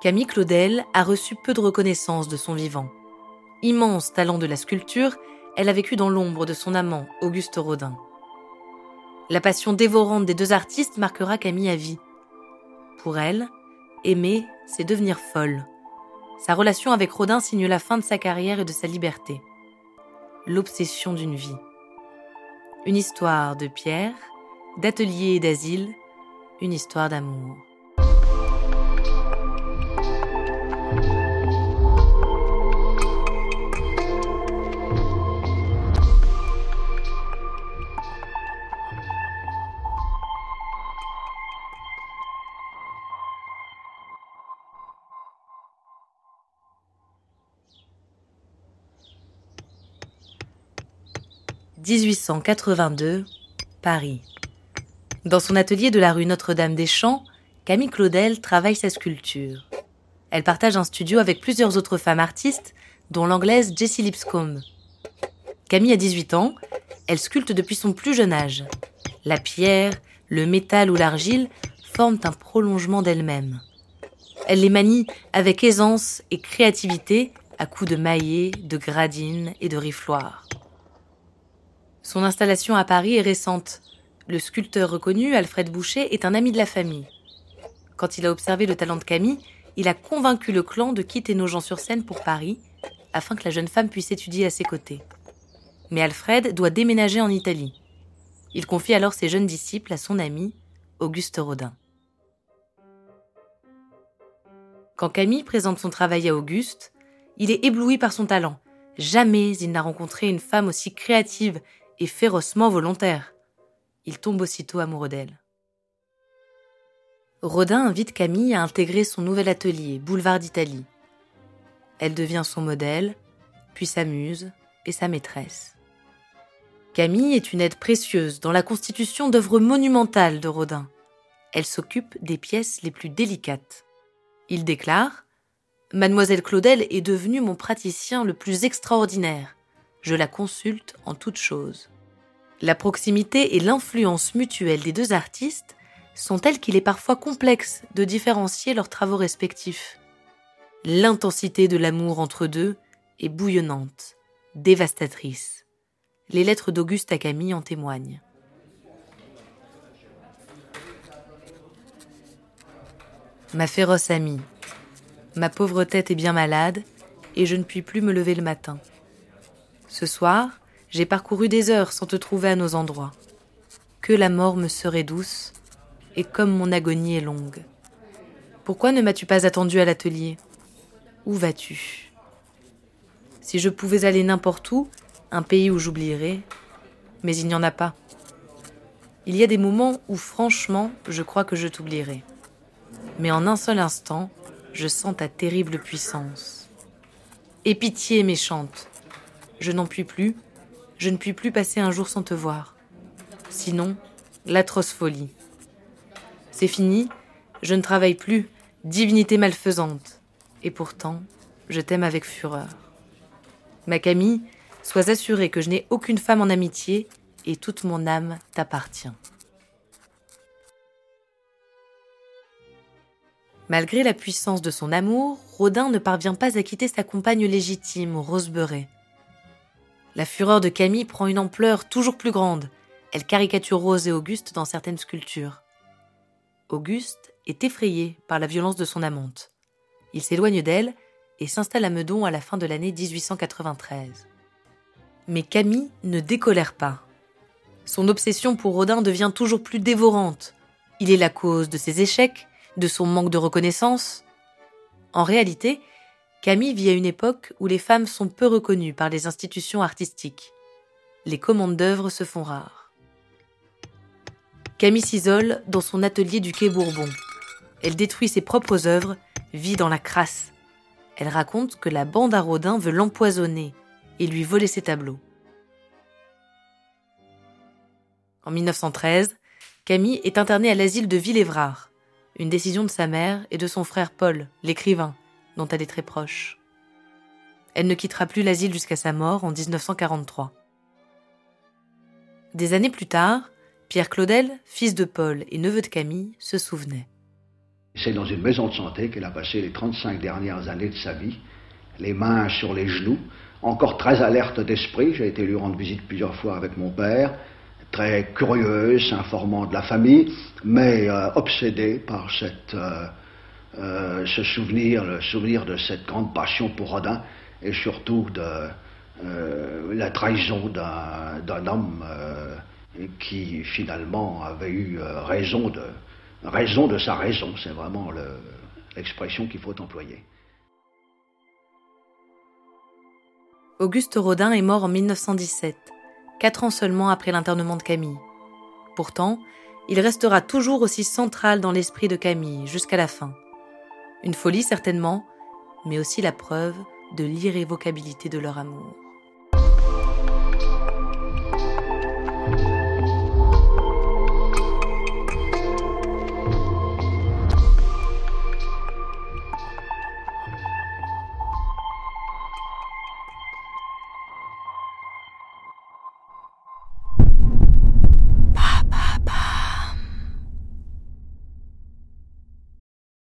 Camille Claudel a reçu peu de reconnaissance de son vivant. Immense talent de la sculpture, elle a vécu dans l'ombre de son amant, Auguste Rodin. La passion dévorante des deux artistes marquera Camille à vie. Pour elle, aimer, c'est devenir folle. Sa relation avec Rodin signe la fin de sa carrière et de sa liberté. L'obsession d'une vie. Une histoire de pierre, d'atelier et d'asile, une histoire d'amour. 1882, Paris. Dans son atelier de la rue Notre-Dame-des-Champs, Camille Claudel travaille sa sculpture. Elle partage un studio avec plusieurs autres femmes artistes, dont l'anglaise Jessie Lipscomb. Camille a 18 ans, elle sculpte depuis son plus jeune âge. La pierre, le métal ou l'argile forment un prolongement d'elle-même. Elle les manie avec aisance et créativité à coups de maillets, de gradines et de rifloirs. Son installation à Paris est récente. Le sculpteur reconnu, Alfred Boucher, est un ami de la famille. Quand il a observé le talent de Camille, il a convaincu le clan de quitter Nogent-sur-Seine pour Paris, afin que la jeune femme puisse étudier à ses côtés. Mais Alfred doit déménager en Italie. Il confie alors ses jeunes disciples à son ami, Auguste Rodin. Quand Camille présente son travail à Auguste, il est ébloui par son talent. Jamais il n'a rencontré une femme aussi créative et férocement volontaire. Il tombe aussitôt amoureux d'elle. Rodin invite Camille à intégrer son nouvel atelier, Boulevard d'Italie. Elle devient son modèle, puis sa muse et sa maîtresse. Camille est une aide précieuse dans la constitution d'œuvres monumentales de Rodin. Elle s'occupe des pièces les plus délicates. Il déclare Mademoiselle Claudel est devenue mon praticien le plus extraordinaire je la consulte en toutes choses. La proximité et l'influence mutuelle des deux artistes sont telles qu'il est parfois complexe de différencier leurs travaux respectifs. L'intensité de l'amour entre deux est bouillonnante, dévastatrice. Les lettres d'Auguste à Camille en témoignent. Ma féroce amie, ma pauvre tête est bien malade et je ne puis plus me lever le matin. Ce soir, j'ai parcouru des heures sans te trouver à nos endroits. Que la mort me serait douce, et comme mon agonie est longue. Pourquoi ne m'as-tu pas attendu à l'atelier? Où vas-tu? Si je pouvais aller n'importe où, un pays où j'oublierais, mais il n'y en a pas. Il y a des moments où franchement je crois que je t'oublierai. Mais en un seul instant, je sens ta terrible puissance. Et pitié méchante, je n'en puis plus, je ne puis plus passer un jour sans te voir. Sinon, l'atroce folie. C'est fini, je ne travaille plus, divinité malfaisante. Et pourtant, je t'aime avec fureur. Ma Camille, sois assurée que je n'ai aucune femme en amitié et toute mon âme t'appartient. Malgré la puissance de son amour, Rodin ne parvient pas à quitter sa compagne légitime, Rose la fureur de Camille prend une ampleur toujours plus grande. Elle caricature Rose et Auguste dans certaines sculptures. Auguste est effrayé par la violence de son amante. Il s'éloigne d'elle et s'installe à Meudon à la fin de l'année 1893. Mais Camille ne décolère pas. Son obsession pour Rodin devient toujours plus dévorante. Il est la cause de ses échecs, de son manque de reconnaissance. En réalité, Camille vit à une époque où les femmes sont peu reconnues par les institutions artistiques. les commandes d'œuvres se font rares. Camille s'isole dans son atelier du quai Bourbon. Elle détruit ses propres œuvres, vit dans la crasse. Elle raconte que la bande à Rodin veut l'empoisonner et lui voler ses tableaux. En 1913, Camille est internée à l'asile de Villévrard, une décision de sa mère et de son frère Paul, l'écrivain, dont elle est très proche. Elle ne quittera plus l'asile jusqu'à sa mort en 1943. Des années plus tard, Pierre Claudel, fils de Paul et neveu de Camille, se souvenait. C'est dans une maison de santé qu'elle a passé les 35 dernières années de sa vie, les mains sur les genoux, encore très alerte d'esprit. J'ai été lui rendre visite plusieurs fois avec mon père, très curieuse, informant de la famille, mais euh, obsédée par cette, euh, euh, ce souvenir, le souvenir de cette grande passion pour Rodin, et surtout de la trahison d'un homme qui finalement avait eu raison de sa raison, c'est vraiment l'expression qu'il faut employer. Auguste Rodin est mort en 1917, quatre ans seulement après l'internement de Camille. Pourtant, il restera toujours aussi central dans l'esprit de Camille jusqu'à la fin. Une folie certainement, mais aussi la preuve de l'irrévocabilité de leur amour.